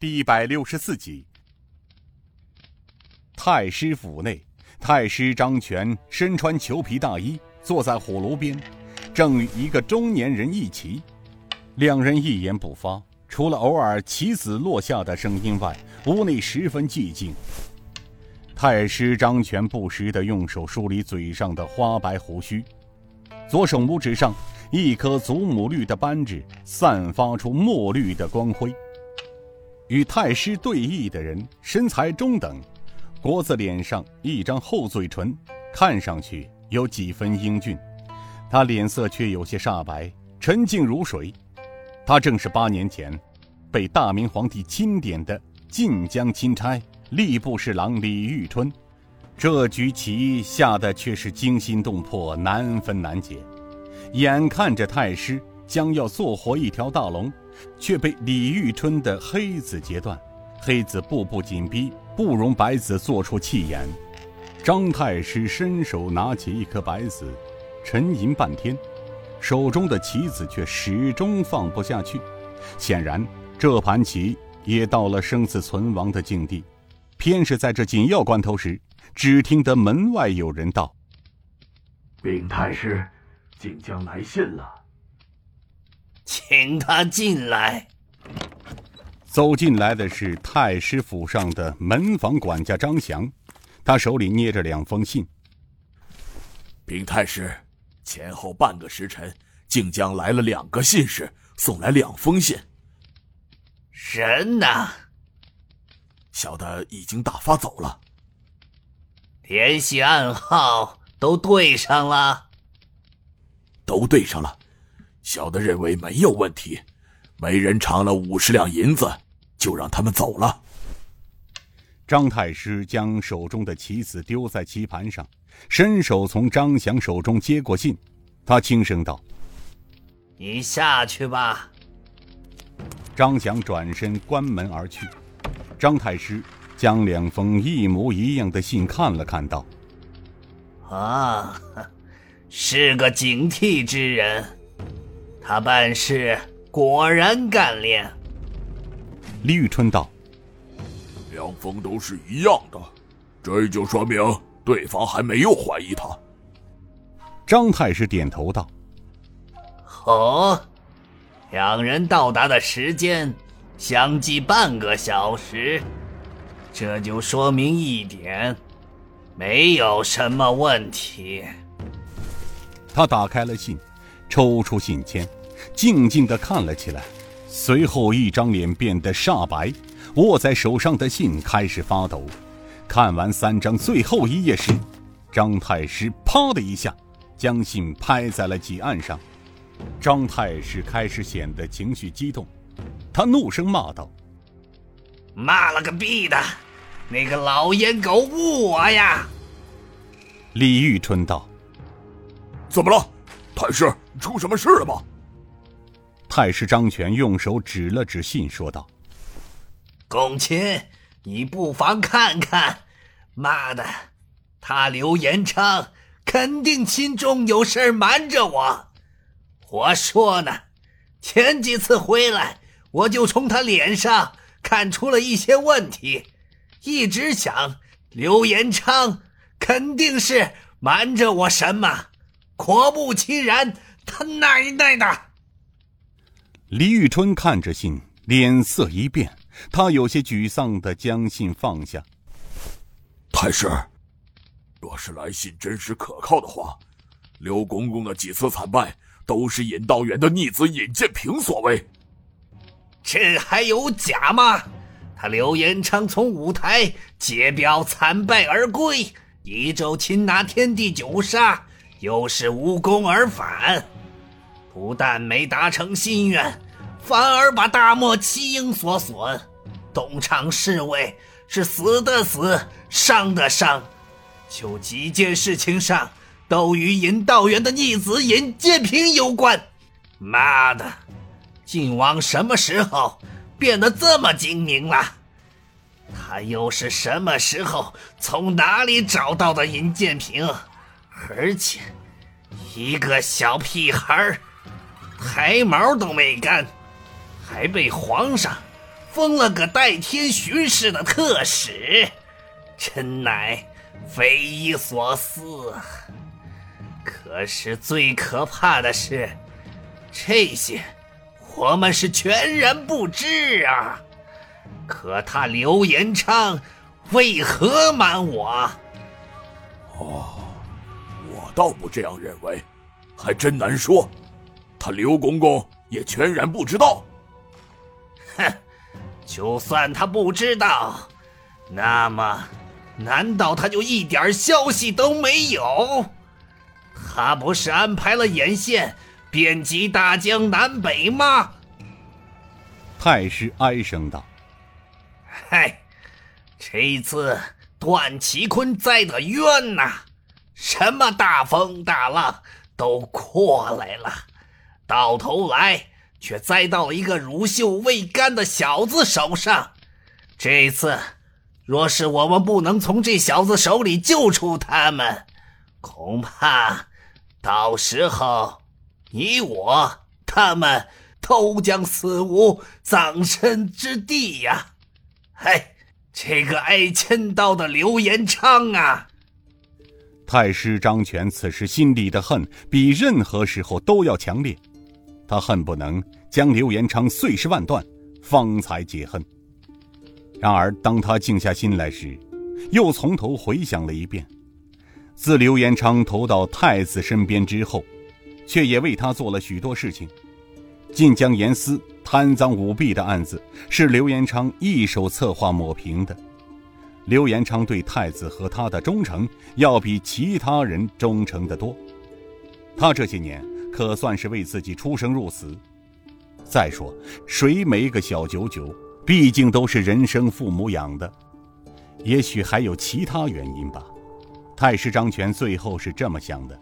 第一百六十四集。太师府内，太师张全身穿裘皮大衣，坐在火炉边，正与一个中年人一起。两人一言不发，除了偶尔棋子落下的声音外，屋内十分寂静。太师张全不时地用手梳理嘴上的花白胡须，左手拇指上一颗祖母绿的扳指散发出墨绿的光辉。与太师对弈的人身材中等，国字脸上一张厚嘴唇，看上去有几分英俊。他脸色却有些煞白，沉静如水。他正是八年前被大明皇帝钦点的晋江钦差吏部侍郎李玉春。这局棋下的却是惊心动魄，难分难解。眼看着太师将要做活一条大龙。却被李玉春的黑子截断，黑子步步紧逼，不容白子做出气眼。张太师伸手拿起一颗白子，沉吟半天，手中的棋子却始终放不下去。显然，这盘棋也到了生死存亡的境地。偏是在这紧要关头时，只听得门外有人道：“禀太师，晋江来信了。”请他进来。走进来的是太师府上的门房管家张翔，他手里捏着两封信。禀太师，前后半个时辰，靖江来了两个信使，送来两封信。人呢？小的已经打发走了。联系暗号都对上了。都对上了。小的认为没有问题，每人偿了五十两银子，就让他们走了。张太师将手中的棋子丢在棋盘上，伸手从张翔手中接过信，他轻声道：“你下去吧。”张翔转身关门而去。张太师将两封一模一样的信看了看，道：“啊，是个警惕之人。”他办事果然干练。李宇春道：“两封都是一样的，这就说明对方还没有怀疑他。”张太师点头道：“哦，两人到达的时间相距半个小时，这就说明一点，没有什么问题。”他打开了信，抽出信签。静静地看了起来，随后一张脸变得煞白，握在手上的信开始发抖。看完三张最后一页时，张太师啪的一下将信拍在了几案上。张太师开始显得情绪激动，他怒声骂道：“骂了个逼的，那个老烟狗误我呀！”李玉春道：“怎么了，太师？出什么事了吗？”太师张全用手指了指信，说道：“公卿，你不妨看看。妈的，他刘延昌肯定心中有事瞒着我。我说呢，前几次回来，我就从他脸上看出了一些问题，一直想刘延昌肯定是瞒着我什么。果不其然，他奶奶的！”李玉春看着信，脸色一变，他有些沮丧的将信放下。太师，若是来信真实可靠的话，刘公公的几次惨败都是尹道元的逆子尹建平所为。这还有假吗？他刘延昌从五台解表惨败而归，一周擒拿天地九杀，又是无功而返。不但没达成心愿，反而把大漠七英所损。东厂侍卫是死的死，伤的伤，就几件事情上都与尹道元的逆子尹建平有关。妈的，晋王什么时候变得这么精明了？他又是什么时候从哪里找到的尹建平？而且，一个小屁孩儿。抬毛都没干，还被皇上封了个代天巡视的特使，真乃匪夷所思。可是最可怕的是，这些我们是全然不知啊。可他刘延昌为何瞒我？哦，倒不这样认为，还真难说。他刘公公也全然不知道。哼，就算他不知道，那么难道他就一点消息都没有？他不是安排了眼线遍及大江南北吗？太师哀声道：“嗨，这一次段祺坤栽的冤呐！什么大风大浪都过来了，到头来却栽到了一个乳臭未干的小子手上。这次，若是我们不能从这小子手里救出他们，恐怕……”到时候，你我他们都将死无葬身之地呀！嘿，这个挨千刀的刘延昌啊！太师张权此时心里的恨比任何时候都要强烈，他恨不能将刘延昌碎尸万段，方才解恨。然而，当他静下心来时，又从头回想了一遍。自刘延昌投到太子身边之后，却也为他做了许多事情。晋江严司贪赃舞弊的案子是刘延昌一手策划抹平的。刘延昌对太子和他的忠诚，要比其他人忠诚得多。他这些年可算是为自己出生入死。再说，谁没个小九九？毕竟都是人生父母养的。也许还有其他原因吧。太师张权最后是这么想的。